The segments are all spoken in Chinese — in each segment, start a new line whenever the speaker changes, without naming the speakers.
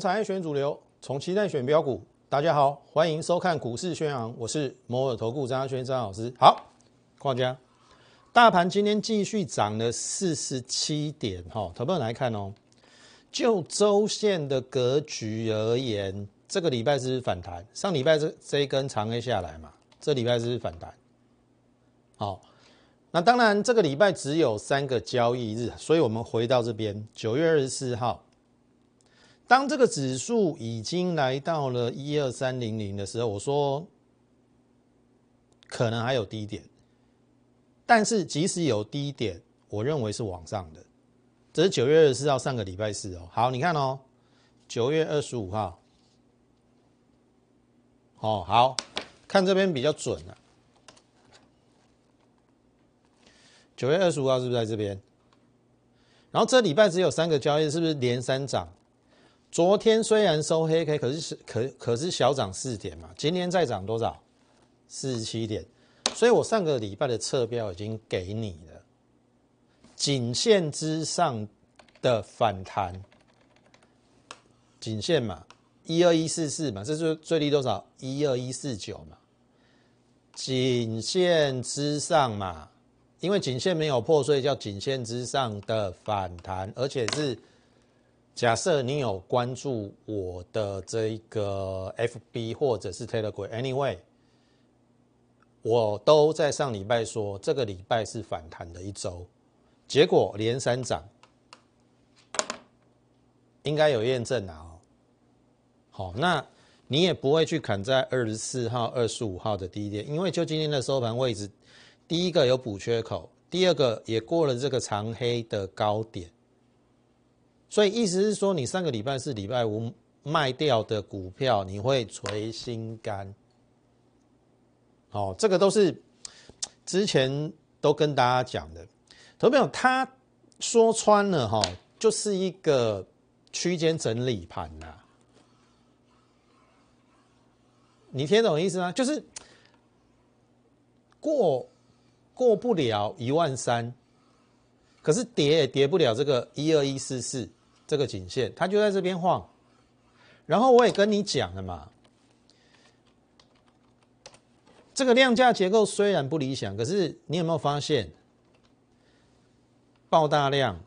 产业选主流，从期待选标股。大家好，欢迎收看股市宣扬，我是摩尔投顾张轩张老师。好，框架，大盘今天继续涨了四十七点，哈，投票来看哦。就周线的格局而言，这个礼拜是反弹，上礼拜这这一根长 A 下来嘛，这礼拜是反弹。好。那当然，这个礼拜只有三个交易日，所以我们回到这边，九月二十四号，当这个指数已经来到了一二三零零的时候，我说可能还有低点，但是即使有低点，我认为是往上的。这是九月二十四号，上个礼拜四哦。好，你看哦，九月二十五号，哦，好看这边比较准啊。九月二十五号是不是在这边？然后这礼拜只有三个交易，是不是连三涨？昨天虽然收黑 K，可是可可是小涨四点嘛。今天再涨多少？四十七点。所以我上个礼拜的测标已经给你了，颈线之上的反弹，颈线嘛，一二一四四嘛，这是最低多少？一二一四九嘛，颈线之上嘛。因为颈线没有破，所以叫颈线之上的反弹，而且是假设你有关注我的这个 FB 或者是 Telegram，Anyway，我都在上礼拜说这个礼拜是反弹的一周，结果连三涨，应该有验证啊。好，那你也不会去砍在二十四号、二十五号的低点，因为就今天的收盘位置。第一个有补缺口，第二个也过了这个长黑的高点，所以意思是说，你上个礼拜是礼拜五卖掉的股票，你会垂心肝。哦，这个都是之前都跟大家讲的，投票他说穿了哈，就是一个区间整理盘呐，你听懂意思吗？就是过。过不了一万三，可是跌也跌不了这个一二一四四这个颈线，它就在这边晃。然后我也跟你讲了嘛，这个量价结构虽然不理想，可是你有没有发现，爆大量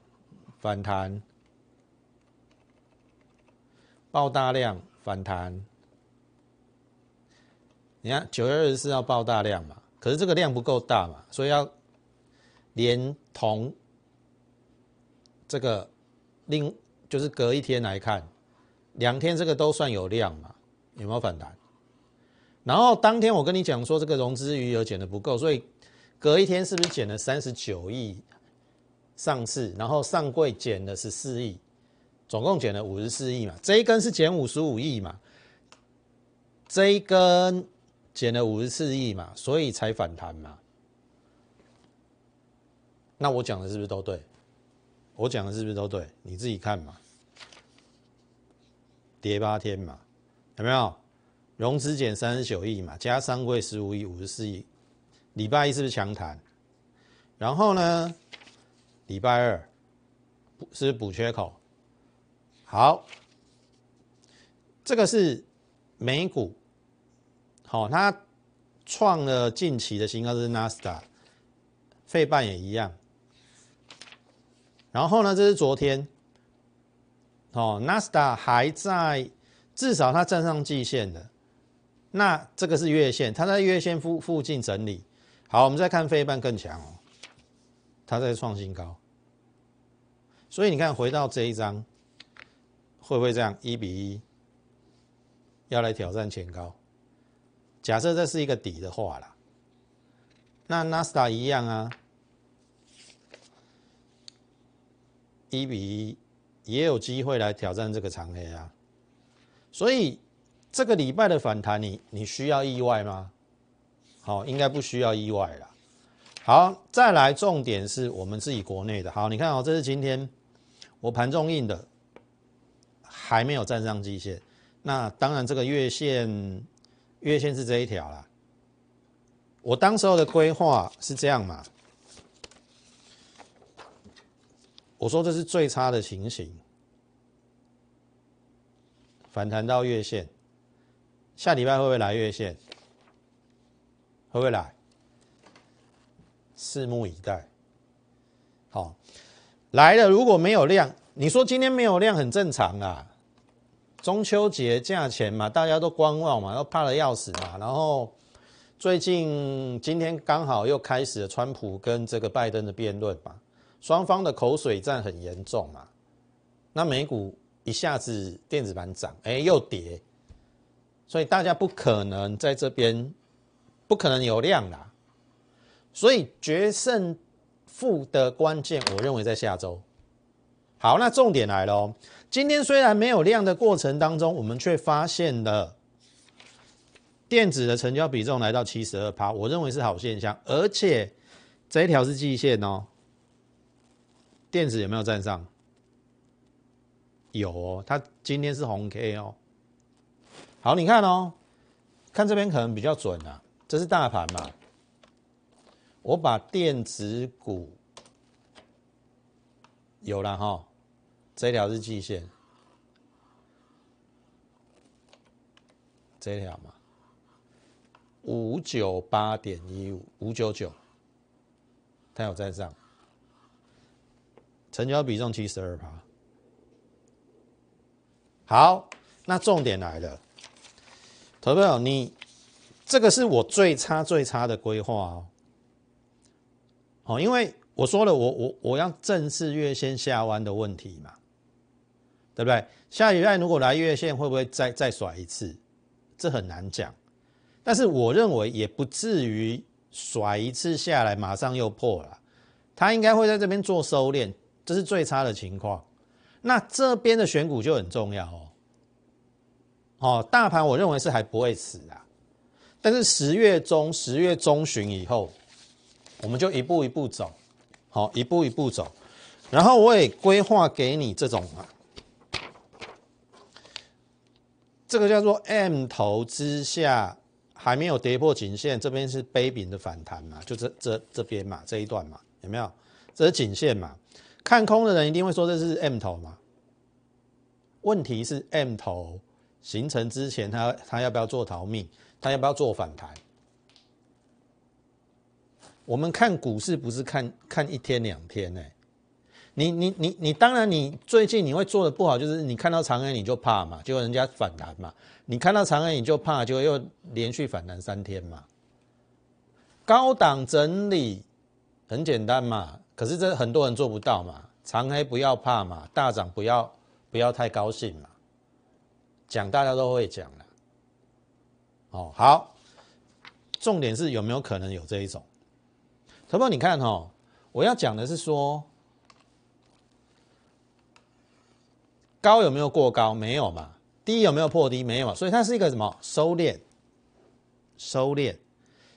反弹，爆大量反弹，你看九月二十四号爆大量嘛。可是这个量不够大嘛，所以要连同这个另就是隔一天来看，两天这个都算有量嘛，有没有反弹？然后当天我跟你讲说这个融资余额减的不够，所以隔一天是不是减了三十九亿上市，然后上柜减了十四亿，总共减了五十四亿嘛？这一根是减五十五亿嘛？这一根。减了五十四亿嘛，所以才反弹嘛。那我讲的是不是都对？我讲的是不是都对？你自己看嘛。跌八天嘛，有没有？融资减三十九亿嘛，加上柜十五亿，五十四亿。礼拜一是不是强弹？然后呢？礼拜二是补缺口。好，这个是美股。好，它创了近期的新高，是纳斯达，费半也一样。然后呢，这是昨天，哦，纳斯达还在，至少它站上季线的。那这个是月线，它在月线附附近整理。好，我们再看费半更强哦，它在创新高。所以你看，回到这一张，会不会这样一比一，要来挑战前高？假设这是一个底的话啦，那纳斯达一样啊，一比一也有机会来挑战这个长黑啊，所以这个礼拜的反弹，你你需要意外吗？好，应该不需要意外啦。好，再来重点是我们自己国内的。好，你看哦，这是今天我盘中印的，还没有站上季线，那当然这个月线。月线是这一条啦，我当时候的规划是这样嘛？我说这是最差的情形，反弹到月线，下礼拜会不会来月线？会不会来？拭目以待。好，来了，如果没有量，你说今天没有量很正常啊。中秋节价钱嘛，大家都观望嘛，都怕的要死嘛。然后最近今天刚好又开始了川普跟这个拜登的辩论嘛，双方的口水战很严重嘛。那美股一下子电子盘涨，哎，又跌，所以大家不可能在这边不可能有量啦。所以决胜负的关键，我认为在下周。好，那重点来了。今天虽然没有量的过程当中，我们却发现了电子的成交比重来到七十二趴，我认为是好现象。而且这一条是季线哦，电子有没有站上？有哦，它今天是红 K 哦。好，你看哦，看这边可能比较准啊，这是大盘嘛。我把电子股有了哈。这条是季线，这条嘛，五九八点一五五九九，它有在上，成交比重七十二趴。好，那重点来了，投票你这个是我最差最差的规划哦，哦，因为我说了，我我我要正视月线下弯的问题嘛。对不对？下礼拜如果来月线，会不会再再甩一次？这很难讲。但是我认为也不至于甩一次下来马上又破了，它应该会在这边做收敛，这是最差的情况。那这边的选股就很重要哦。哦，大盘我认为是还不会死啊，但是十月中、十月中旬以后，我们就一步一步走，好，一步一步走。然后我也规划给你这种啊。这个叫做 M 头之下还没有跌破颈线，这边是杯柄的反弹嘛？就这这这边嘛，这一段嘛，有没有？这是颈线嘛？看空的人一定会说这是 M 头嘛？问题是 M 头形成之前，他他要不要做逃命？他要不要做反弹？我们看股市不是看看一天两天呢？你你你你当然你最近你会做的不好，就是你看到长安你就怕嘛，结果人家反弹嘛，你看到长安你就怕，就又连续反弹三天嘛。高档整理很简单嘛，可是这很多人做不到嘛。长黑不要怕嘛，大涨不要不要太高兴嘛。讲大家都会讲的。哦，好，重点是有没有可能有这一种？头发你看哦，我要讲的是说。高有没有过高？没有嘛。低有没有破低？没有嘛。所以它是一个什么收敛？收敛，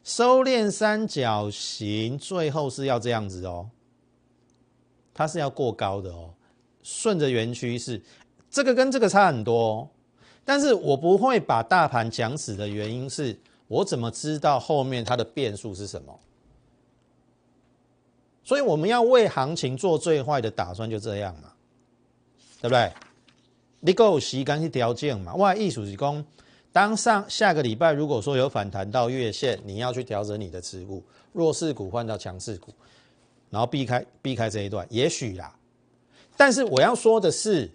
收敛三角形，最后是要这样子哦。它是要过高的哦，顺着原趋势，这个跟这个差很多。哦但是我不会把大盘讲死的原因是，我怎么知道后面它的变数是什么？所以我们要为行情做最坏的打算，就这样嘛，对不对？你够时间去条件嘛？外艺术是讲，当上下个礼拜如果说有反弹到月线，你要去调整你的持股，弱势股换到强势股，然后避开避开这一段，也许啦。但是我要说的是，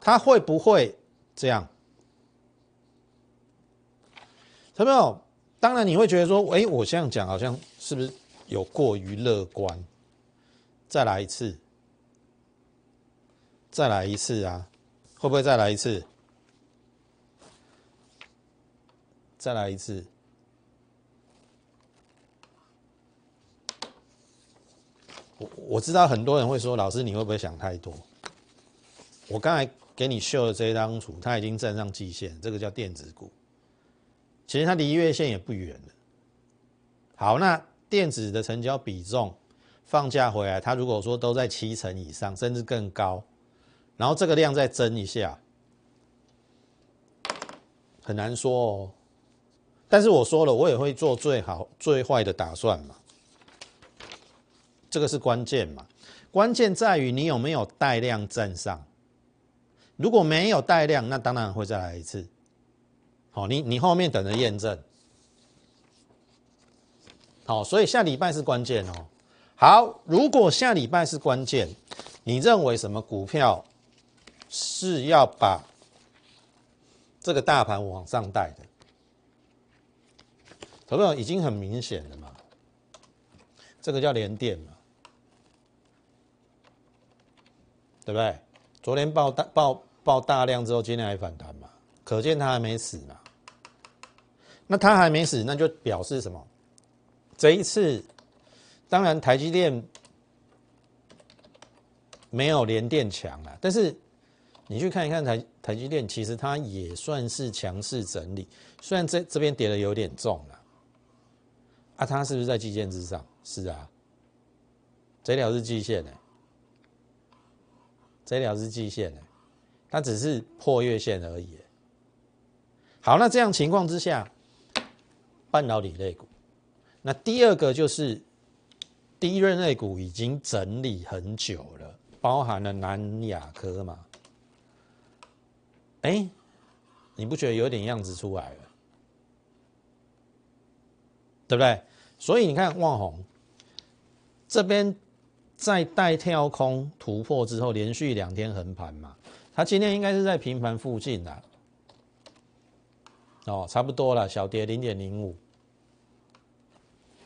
它会不会这样？有没有？当然你会觉得说，哎，我这样讲好像是不是有过于乐观？再来一次，再来一次啊！会不会再来一次？再来一次。我我知道很多人会说，老师你会不会想太多？我刚才给你秀的这张图，它已经站上季线，这个叫电子股。其实它离月线也不远了。好，那电子的成交比重放假回来，它如果说都在七成以上，甚至更高。然后这个量再增一下，很难说哦。但是我说了，我也会做最好最坏的打算嘛。这个是关键嘛？关键在于你有没有带量站上。如果没有带量，那当然会再来一次。好，你你后面等着验证。好，所以下礼拜是关键哦。好，如果下礼拜是关键，你认为什么股票是要把这个大盘往上带的？投票已经很明显了嘛？这个叫连电嘛？对不对？昨天爆大爆爆大量之后，今天还反弹嘛？可见它还没死嘛？那它还没死，那就表示什么？这一次。当然，台积电没有联电强啊，但是你去看一看台台积电，其实它也算是强势整理，虽然这这边跌的有点重了，啊，它是不是在基线之上？是啊，这条是季线呢，这条是季线呢，它只是破月线而已。好，那这样情况之下，半导体类股，那第二个就是。低润类股已经整理很久了，包含了南亚科嘛？哎，你不觉得有点样子出来了？对不对？所以你看旺宏这边在带跳空突破之后，连续两天横盘嘛，它今天应该是在平盘附近的，哦，差不多了，小跌零点零五，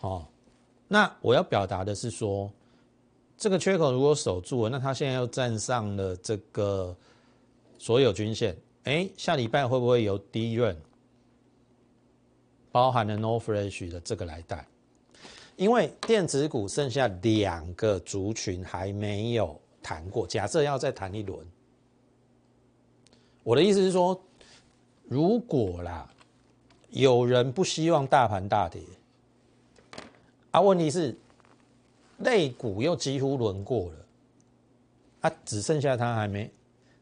哦。那我要表达的是说，这个缺口如果守住了，那它现在又站上了这个所有均线，哎，下礼拜会不会有低润，包含了 No Fresh 的这个来带？因为电子股剩下两个族群还没有谈过，假设要再谈一轮，我的意思是说，如果啦，有人不希望大盘大跌。啊，问题是，类股又几乎轮过了，啊，只剩下它还没，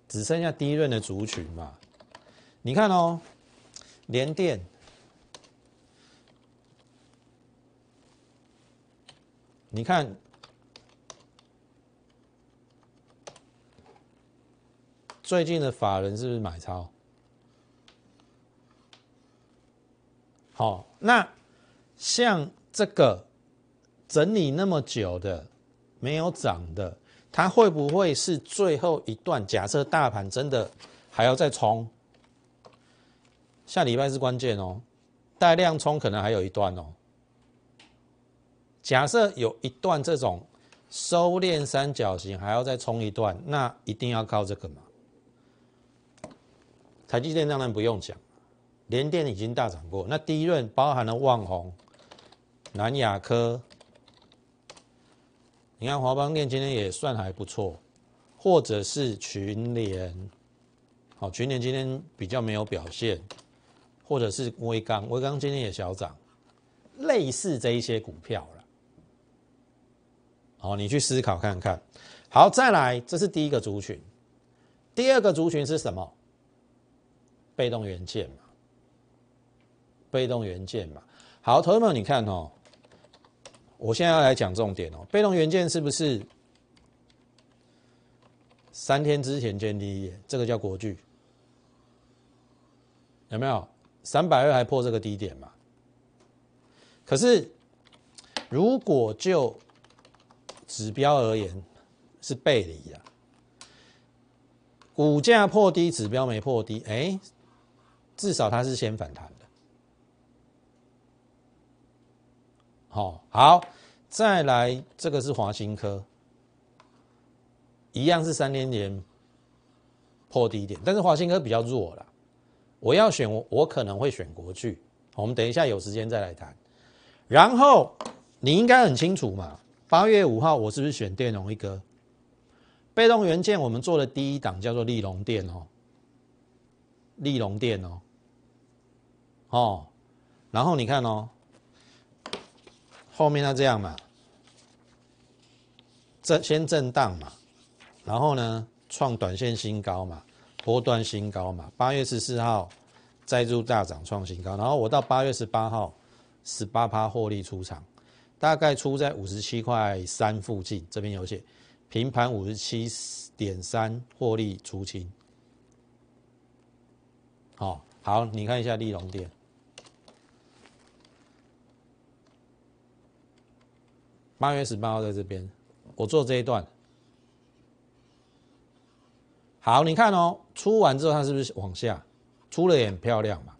只剩下第一轮的族群嘛？你看哦，联电，你看最近的法人是不是买超？好，那像这个。整理那么久的没有涨的，它会不会是最后一段？假设大盘真的还要再冲，下礼拜是关键哦，带量冲可能还有一段哦。假设有一段这种收敛三角形还要再冲一段，那一定要靠这个嘛？台积电当然不用讲，联电已经大涨过，那第一轮包含了旺宏、南亚科。你看华邦电今天也算还不错，或者是群联，好群联今天比较没有表现，或者是微刚，微刚今天也小涨，类似这一些股票了。好，你去思考看看。好，再来，这是第一个族群，第二个族群是什么？被动元件嘛，被动元件嘛。好，同学们，你看哦。我现在要来讲重点哦，被动元件是不是三天之前见第一眼？这个叫国巨，有没有？三百二还破这个低点嘛？可是如果就指标而言是背离的，股价破低，指标没破低，哎，至少它是先反弹的。好，好，再来，这个是华新科，一样是三年前破低点，但是华新科比较弱了。我要选我，我可能会选国巨。我们等一下有时间再来谈。然后你应该很清楚嘛，八月五号我是不是选电容一哥？被动元件我们做的第一档叫做利隆电哦，利隆电哦，哦，然后你看哦。后面它这样嘛，震先震荡嘛，然后呢创短线新高嘛，波段新高嘛。八月十四号再入大涨创新高，然后我到八月十八号十八趴获利出场，大概出在五十七块三附近，这边有写平盘五十七点三获利出清，好，好，你看一下利隆店，八月十八号在这边，我做这一段。好，你看哦，出完之后它是不是往下？出了也很漂亮嘛。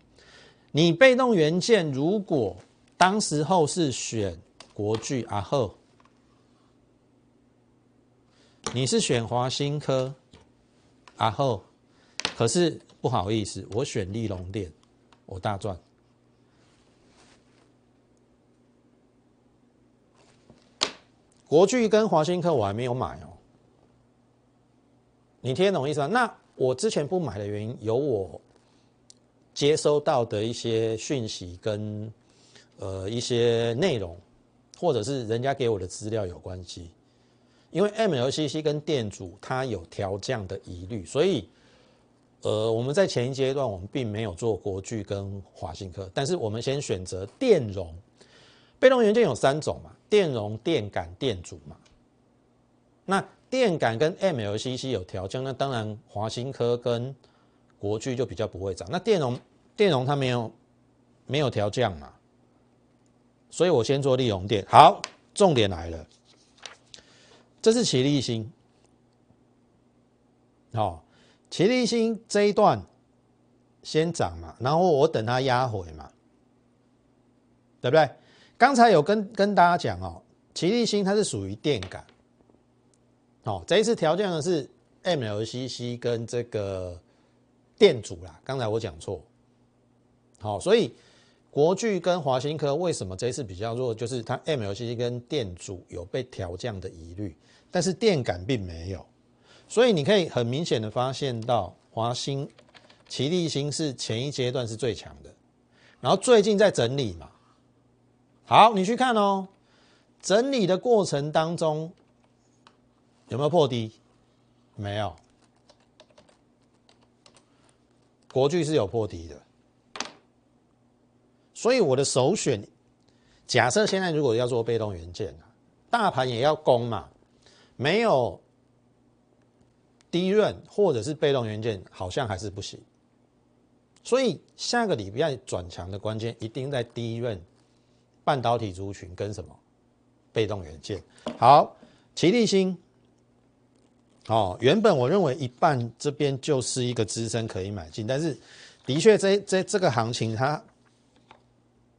你被动元件如果当时候是选国巨阿后，你是选华新科阿后，可是不好意思，我选利隆电，我大赚。国巨跟华新科我还没有买哦。你听懂意思吗？那我之前不买的原因，有我接收到的一些讯息跟呃一些内容，或者是人家给我的资料有关系。因为 MLCC 跟电阻它有调降的疑虑，所以呃我们在前一阶段我们并没有做国巨跟华新科，但是我们先选择电容。被动元件有三种嘛，电容、电感、电阻嘛。那电感跟 MLCC 有调降，那当然华新科跟国巨就比较不会涨。那电容电容它没有没有调降嘛，所以我先做利用电。好，重点来了，这是齐力星，好，齐力星这一段先涨嘛，然后我等它压回嘛，对不对？刚才有跟跟大家讲哦，齐力星它是属于电感。哦，这一次调降的是 MLCC 跟这个电阻啦，刚才我讲错。好，所以国巨跟华新科为什么这次比较弱？就是它 MLCC 跟电阻有被调降的疑虑，但是电感并没有。所以你可以很明显的发现到华新、奇力新是前一阶段是最强的，然后最近在整理嘛。好，你去看哦，整理的过程当中。有没有破低？没有。国巨是有破低的，所以我的首选，假设现在如果要做被动元件大盘也要攻嘛，没有低润或者是被动元件，好像还是不行。所以下个礼拜转强的关键一定在低润半导体族群跟什么被动元件。好，齐立新。哦，原本我认为一半这边就是一个支撑可以买进，但是的确这这这个行情它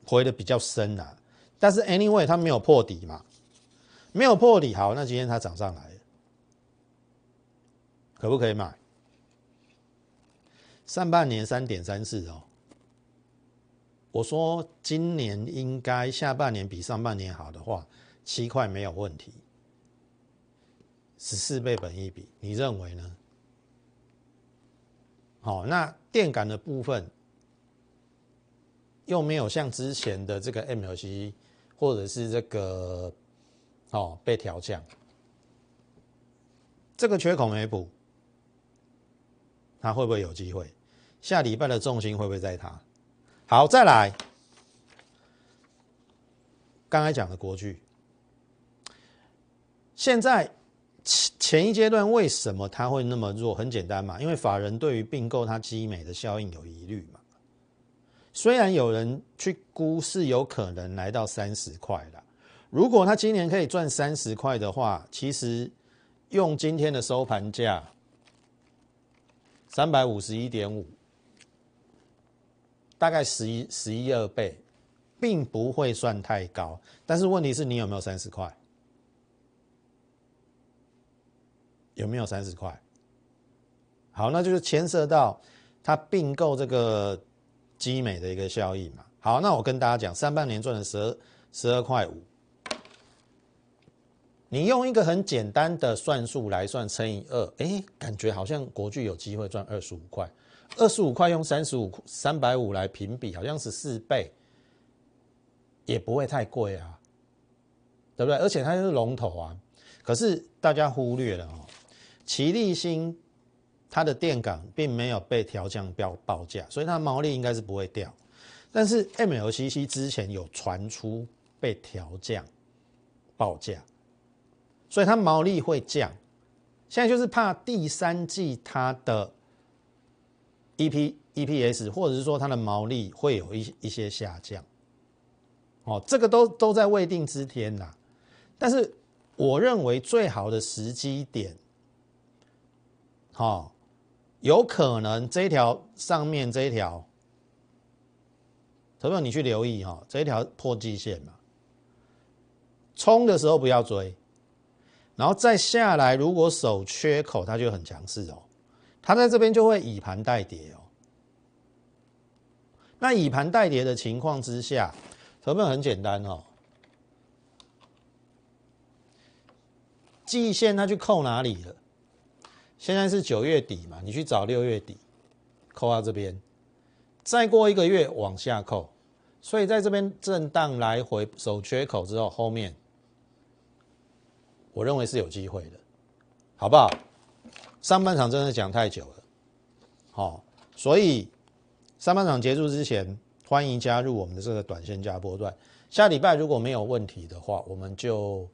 回的比较深啊。但是 anyway 它没有破底嘛，没有破底，好，那今天它涨上来了，可不可以买？上半年三点三四哦，我说今年应该下半年比上半年好的话，七块没有问题。十四倍本一比，你认为呢？好，那电感的部分又没有像之前的这个 MLC 或者是这个哦被调降，这个缺口没补，它会不会有机会？下礼拜的重心会不会在它？好，再来，刚才讲的国剧，现在。前前一阶段为什么它会那么弱？很简单嘛，因为法人对于并购它基美的效应有疑虑嘛。虽然有人去估是有可能来到三十块的，如果他今年可以赚三十块的话，其实用今天的收盘价三百五十一点五，大概十一十一二倍，并不会算太高。但是问题是你有没有三十块？有没有三十块？好，那就是牵涉到他并购这个基美的一个效益嘛。好，那我跟大家讲，上半年赚了十二十二块五，你用一个很简单的算术来算，乘以二，哎，感觉好像国巨有机会赚二十五块。二十五块用三十五三百五来平比，好像是四倍，也不会太贵啊，对不对？而且它是龙头啊，可是大家忽略了哦。奇力新，它的电感并没有被调降标报价，所以它的毛利应该是不会掉。但是 MLCC 之前有传出被调降报价，所以它毛利会降。现在就是怕第三季它的 E P E P S，或者是说它的毛利会有一一些下降。哦，这个都都在未定之天呐。但是我认为最好的时机点，好，有可能这一条上面这一条，朋友你去留意哈，这一条破季线嘛，冲的时候不要追，然后再下来，如果守缺口，它就很强势哦，它在这边就会以盘带跌哦。那以盘带跌的情况之下，成本很简单哦。季线它去扣哪里了？现在是九月底嘛，你去找六月底，扣到这边，再过一个月往下扣，所以在这边震荡来回守缺口之后，后面我认为是有机会的，好不好？上半场真的讲太久了，好，所以上半场结束之前，欢迎加入我们的这个短线加波段。下礼拜如果没有问题的话，我们就。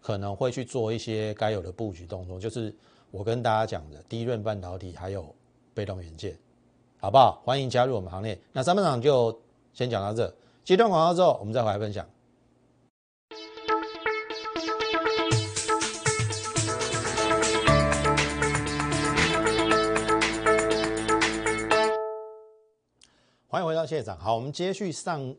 可能会去做一些该有的布局动作，就是我跟大家讲的低润半导体还有被动元件，好不好？欢迎加入我们行列。那三分场就先讲到这，阶段广告之后，我们再回来分享。欢迎回到谢长，好，我们接续上。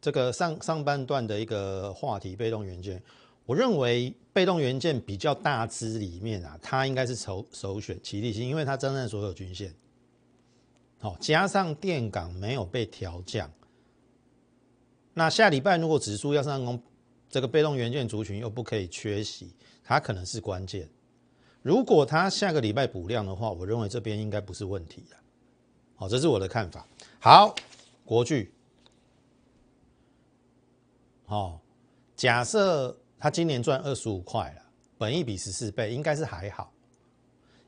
这个上上半段的一个话题，被动元件，我认为被动元件比较大支里面啊，它应该是首首选，齐力新，因为它真正所有均线，好，加上电港没有被调降，那下礼拜如果指数要上攻，这个被动元件族群又不可以缺席，它可能是关键。如果它下个礼拜补量的话，我认为这边应该不是问题的，好，这是我的看法。好，国巨。哦，假设他今年赚二十五块了，本益比十四倍，应该是还好。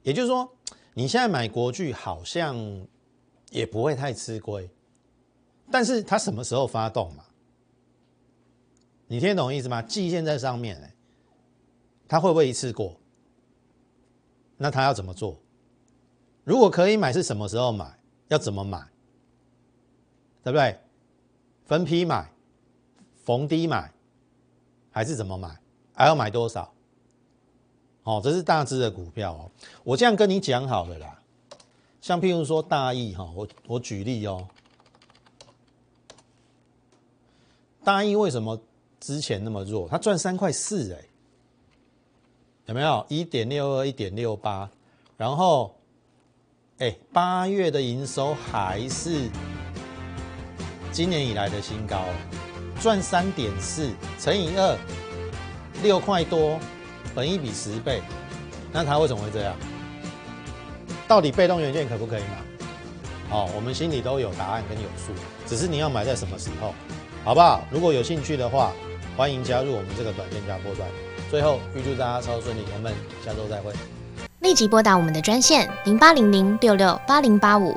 也就是说，你现在买国巨好像也不会太吃亏。但是它什么时候发动嘛？你听得懂意思吗？季线在上面，哎，它会不会一次过？那他要怎么做？如果可以买，是什么时候买？要怎么买？对不对？分批买。逢低买还是怎么买？还要买多少？哦，这是大只的股票哦。我这样跟你讲好了啦。像譬如说大益哈，我我举例哦。大益为什么之前那么弱？它赚三块四哎，有没有？一点六二，一点六八，然后哎，八月的营收还是今年以来的新高。赚三点四乘以二，六块多，本一比十倍，那它为什么会这样？到底被动元件可不可以买？哦，我们心里都有答案跟有数，只是你要买在什么时候，好不好？如果有兴趣的话，欢迎加入我们这个短线加波段。最后预祝大家超顺利，我们下周再会。
立即拨打我们的专线零八零零六六八零八五。